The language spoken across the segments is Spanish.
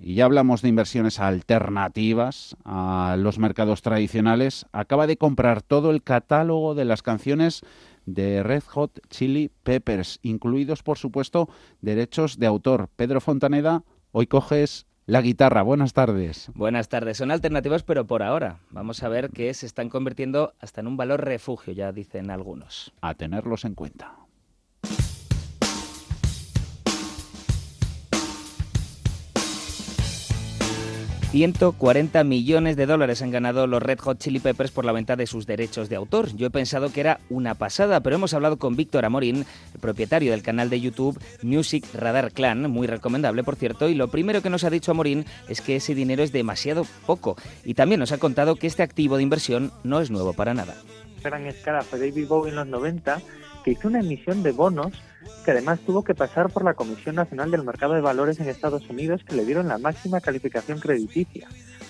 y ya hablamos de inversiones alternativas a los mercados tradicionales, acaba de comprar todo el catálogo de las canciones de Red Hot Chili Peppers, incluidos, por supuesto, derechos de autor. Pedro Fontaneda, hoy coges la guitarra. Buenas tardes. Buenas tardes. Son alternativas, pero por ahora. Vamos a ver que se están convirtiendo hasta en un valor refugio, ya dicen algunos. A tenerlos en cuenta. 140 millones de dólares han ganado los Red Hot Chili Peppers por la venta de sus derechos de autor. Yo he pensado que era una pasada, pero hemos hablado con Víctor Amorín, el propietario del canal de YouTube Music Radar Clan, muy recomendable por cierto, y lo primero que nos ha dicho Amorín es que ese dinero es demasiado poco. Y también nos ha contado que este activo de inversión no es nuevo para nada. Gran escala David Bowie en los 90, que hizo una emisión de bonos que además tuvo que pasar por la Comisión Nacional del Mercado de Valores en Estados Unidos, que le dieron la máxima calificación crediticia.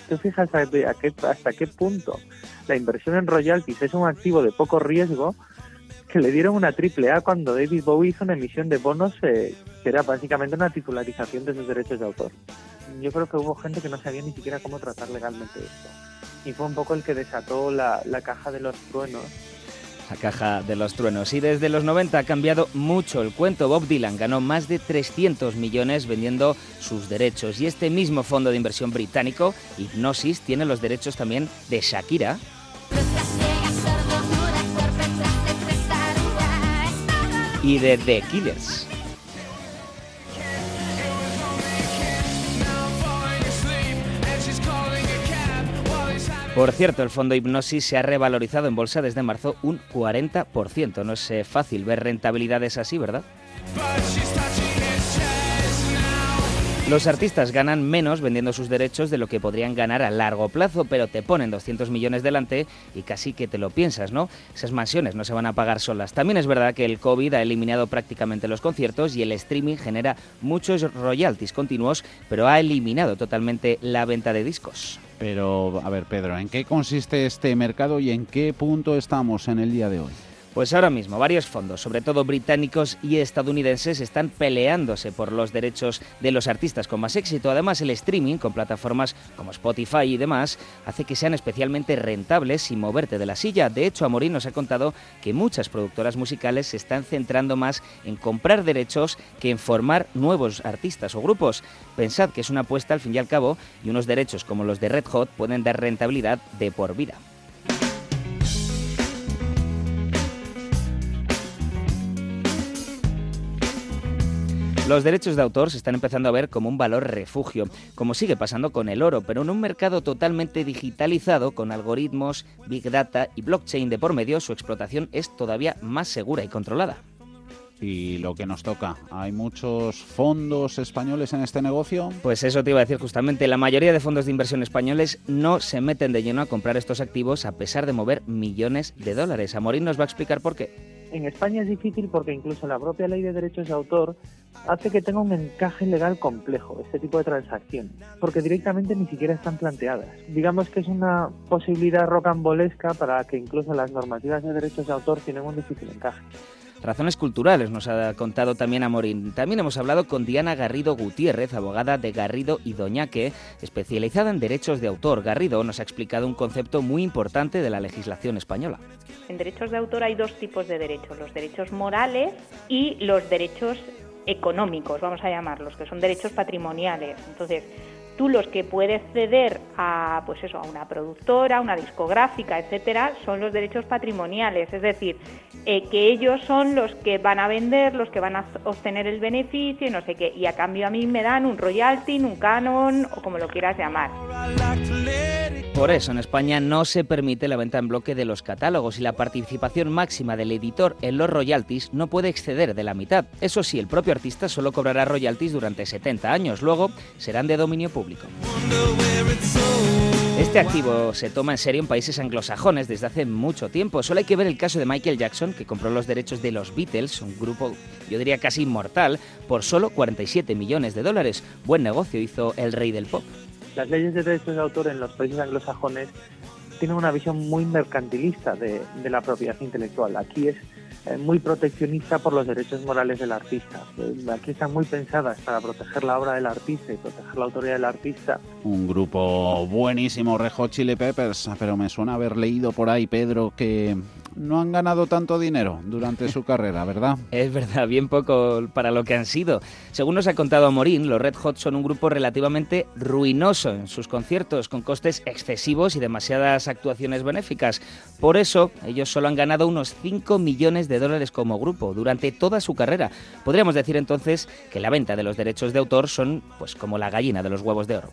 ¿Tú fijas hasta qué punto la inversión en royalties es un activo de poco riesgo? Que le dieron una triple A cuando David Bowie hizo una emisión de bonos eh, que era básicamente una titularización de sus derechos de autor. Yo creo que hubo gente que no sabía ni siquiera cómo tratar legalmente esto. Y fue un poco el que desató la, la caja de los truenos la caja de los truenos. Y desde los 90 ha cambiado mucho el cuento. Bob Dylan ganó más de 300 millones vendiendo sus derechos. Y este mismo fondo de inversión británico, Hypnosis, tiene los derechos también de Shakira. Y de The Killers. Por cierto, el fondo Hipnosis se ha revalorizado en bolsa desde marzo un 40%. No es eh, fácil ver rentabilidades así, ¿verdad? Los artistas ganan menos vendiendo sus derechos de lo que podrían ganar a largo plazo, pero te ponen 200 millones delante y casi que te lo piensas, ¿no? Esas mansiones no se van a pagar solas. También es verdad que el COVID ha eliminado prácticamente los conciertos y el streaming genera muchos royalties continuos, pero ha eliminado totalmente la venta de discos. Pero, a ver, Pedro, ¿en qué consiste este mercado y en qué punto estamos en el día de hoy? Pues ahora mismo varios fondos, sobre todo británicos y estadounidenses, están peleándose por los derechos de los artistas con más éxito. Además, el streaming con plataformas como Spotify y demás hace que sean especialmente rentables sin moverte de la silla. De hecho, Amorín nos ha contado que muchas productoras musicales se están centrando más en comprar derechos que en formar nuevos artistas o grupos. Pensad que es una apuesta al fin y al cabo y unos derechos como los de Red Hot pueden dar rentabilidad de por vida. Los derechos de autor se están empezando a ver como un valor refugio, como sigue pasando con el oro, pero en un mercado totalmente digitalizado, con algoritmos, big data y blockchain de por medio, su explotación es todavía más segura y controlada. Y lo que nos toca, ¿hay muchos fondos españoles en este negocio? Pues eso te iba a decir justamente, la mayoría de fondos de inversión españoles no se meten de lleno a comprar estos activos a pesar de mover millones de dólares. Amorín nos va a explicar por qué en España es difícil porque incluso la propia ley de derechos de autor hace que tenga un encaje legal complejo este tipo de transacciones, porque directamente ni siquiera están planteadas. Digamos que es una posibilidad rocambolesca para que incluso las normativas de derechos de autor tienen un difícil encaje. Razones culturales nos ha contado también Amorín. También hemos hablado con Diana Garrido Gutiérrez, abogada de Garrido y Doñaque, especializada en derechos de autor. Garrido nos ha explicado un concepto muy importante de la legislación española. En derechos de autor hay dos tipos de derechos, los derechos morales y los derechos económicos, vamos a llamarlos, que son derechos patrimoniales. Entonces, tú los que puedes ceder a pues eso a una productora, una discográfica, etcétera, son los derechos patrimoniales, es decir, eh, que ellos son los que van a vender, los que van a obtener el beneficio y no sé qué, y a cambio a mí me dan un royalty, un canon o como lo quieras llamar. Por eso en España no se permite la venta en bloque de los catálogos y la participación máxima del editor en los royalties no puede exceder de la mitad. Eso sí, el propio artista solo cobrará royalties durante 70 años, luego serán de dominio público. Este activo se toma en serio en países anglosajones desde hace mucho tiempo. Solo hay que ver el caso de Michael Jackson, que compró los derechos de los Beatles, un grupo, yo diría casi inmortal, por solo 47 millones de dólares. Buen negocio hizo el rey del pop. Las leyes de derechos de autor en los países anglosajones tienen una visión muy mercantilista de, la propiedad intelectual. Aquí es eh, muy proteccionista por los derechos morales del artista. Eh, aquí están muy pensadas para proteger la obra del artista y proteger la autoría del artista. Un grupo buenísimo, Rejo Chili Peppers, pero me suena haber leído por ahí, Pedro, que no han ganado tanto dinero durante su carrera, ¿verdad? Es verdad, bien poco para lo que han sido. Según nos ha contado Morín, los Red Hot son un grupo relativamente ruinoso en sus conciertos, con costes excesivos y demasiadas actuaciones benéficas. Por eso, ellos solo han ganado unos 5 millones de dólares como grupo durante toda su carrera. Podríamos decir entonces que la venta de los derechos de autor son pues como la gallina de los huevos de oro.